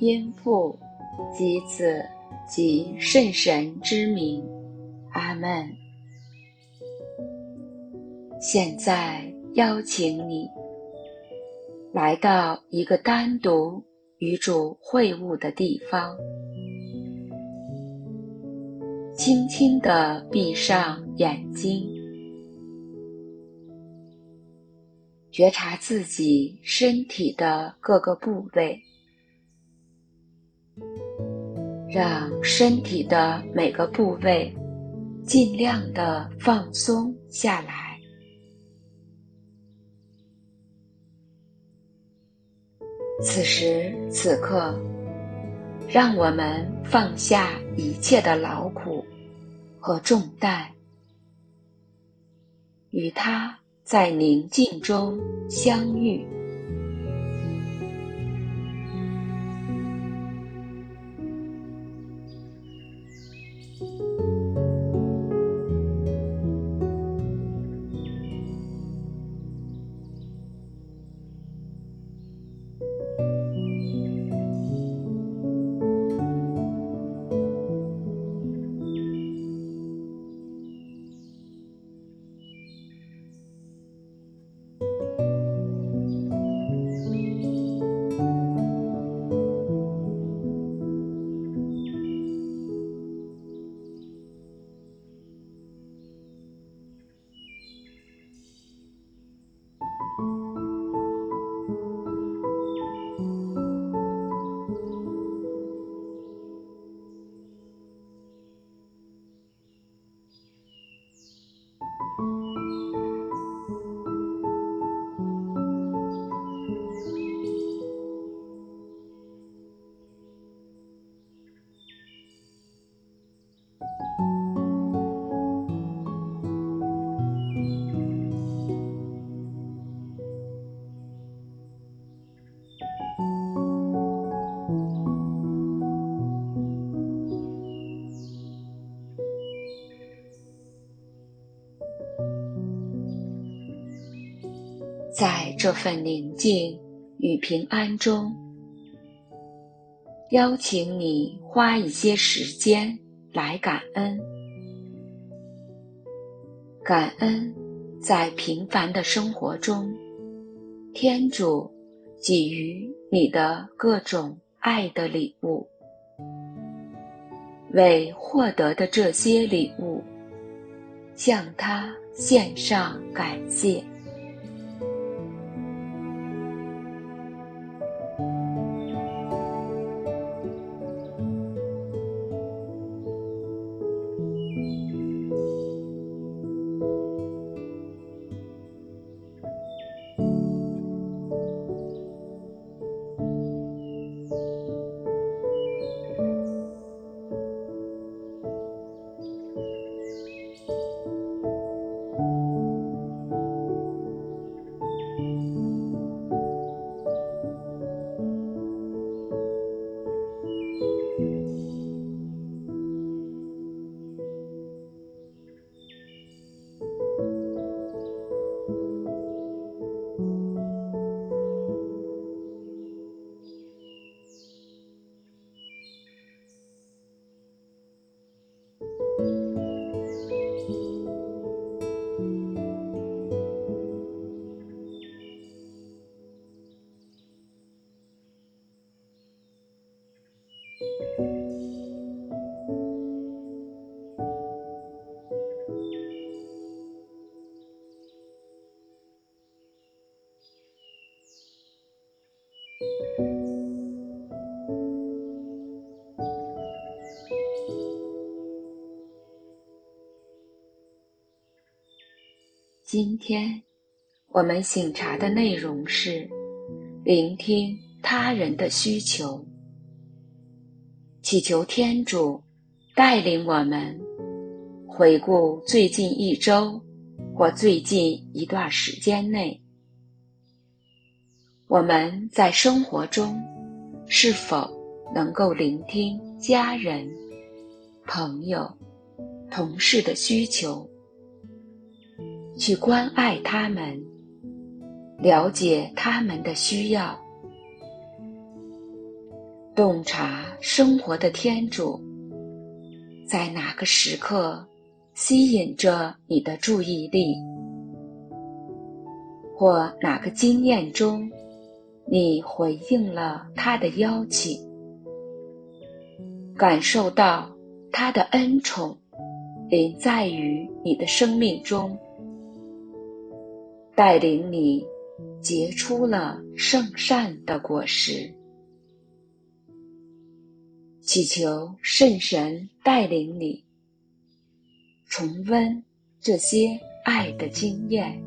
因父及子及圣神之名，阿门。现在邀请你来到一个单独与主会晤的地方，轻轻地闭上眼睛，觉察自己身体的各个部位。让身体的每个部位尽量的放松下来。此时此刻，让我们放下一切的劳苦和重担，与他在宁静中相遇。在这份宁静与平安中，邀请你花一些时间来感恩，感恩在平凡的生活中，天主给予你的各种爱的礼物，为获得的这些礼物，向他献上感谢。今天。我们醒察的内容是聆听他人的需求，祈求天主带领我们回顾最近一周或最近一段时间内，我们在生活中是否能够聆听家人、朋友、同事的需求，去关爱他们，了解他们的需要。洞察生活的天主，在哪个时刻吸引着你的注意力，或哪个经验中，你回应了他的邀请，感受到他的恩宠临在于你的生命中，带领你结出了圣善的果实。祈求圣神带领你重温这些爱的经验。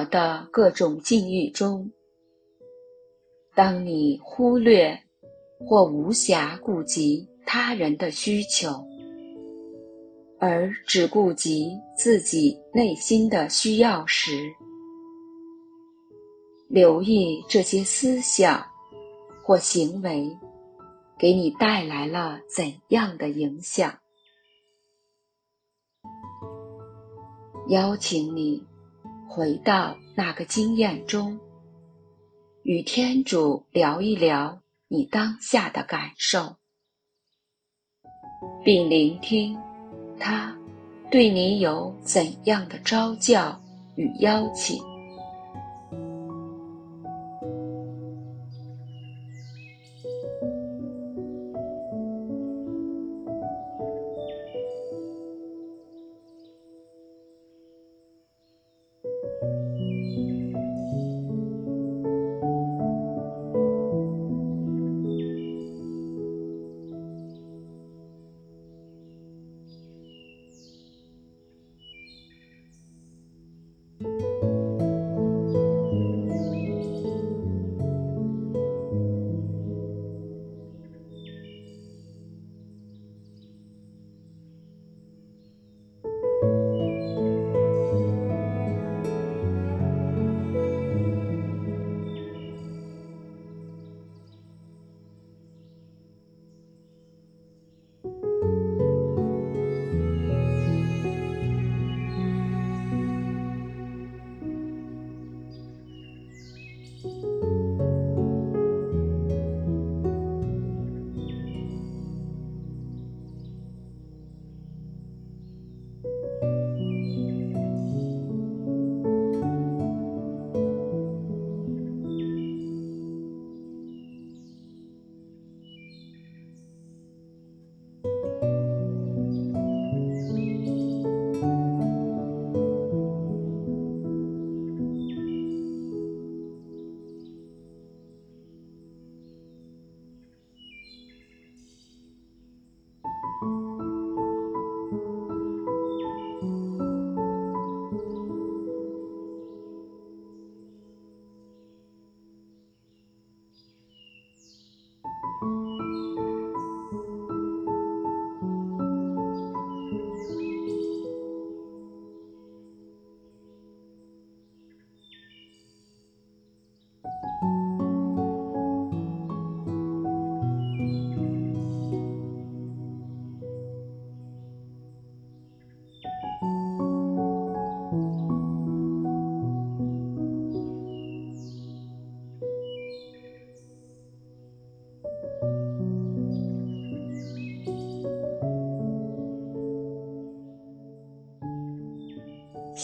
生活的各种境遇中，当你忽略或无暇顾及他人的需求，而只顾及自己内心的需要时，留意这些思想或行为给你带来了怎样的影响。邀请你。回到那个经验中，与天主聊一聊你当下的感受，并聆听他对你有怎样的招教与邀请。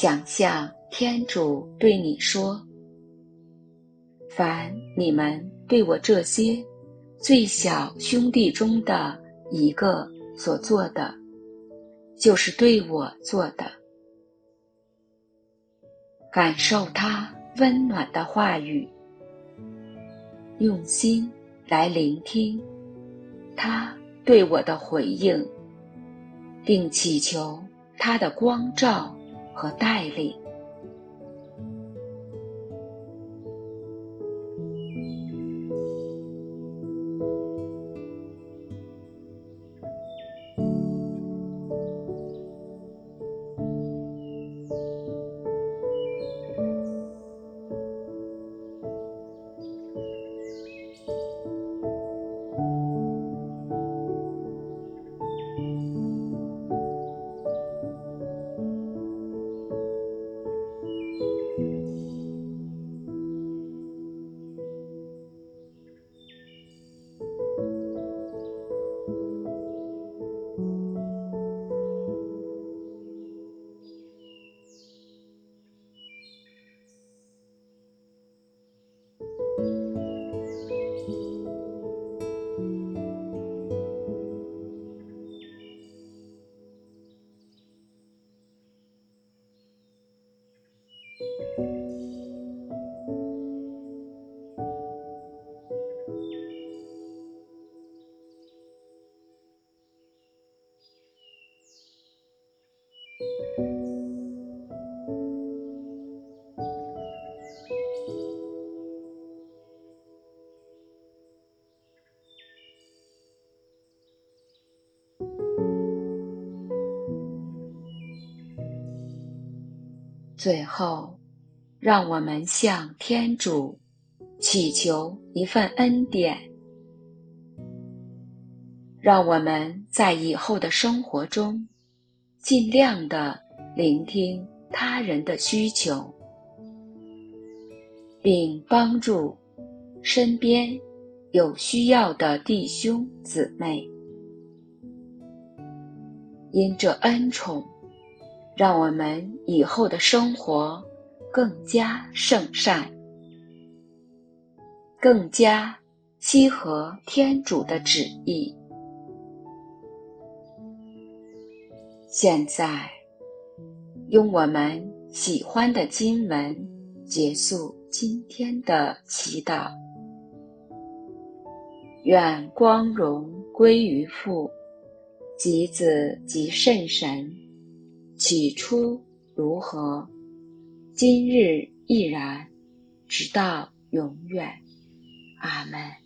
想象天主对你说：“凡你们对我这些最小兄弟中的一个所做的，就是对我做的。”感受他温暖的话语，用心来聆听他对我的回应，并祈求他的光照和带领。最后，让我们向天主祈求一份恩典，让我们在以后的生活中尽量的聆听他人的需求，并帮助身边有需要的弟兄姊妹，因这恩宠。让我们以后的生活更加圣善，更加契合天主的旨意。现在，用我们喜欢的经文结束今天的祈祷。愿光荣归于父、及子、及圣神。起初如何，今日亦然，直到永远。阿门。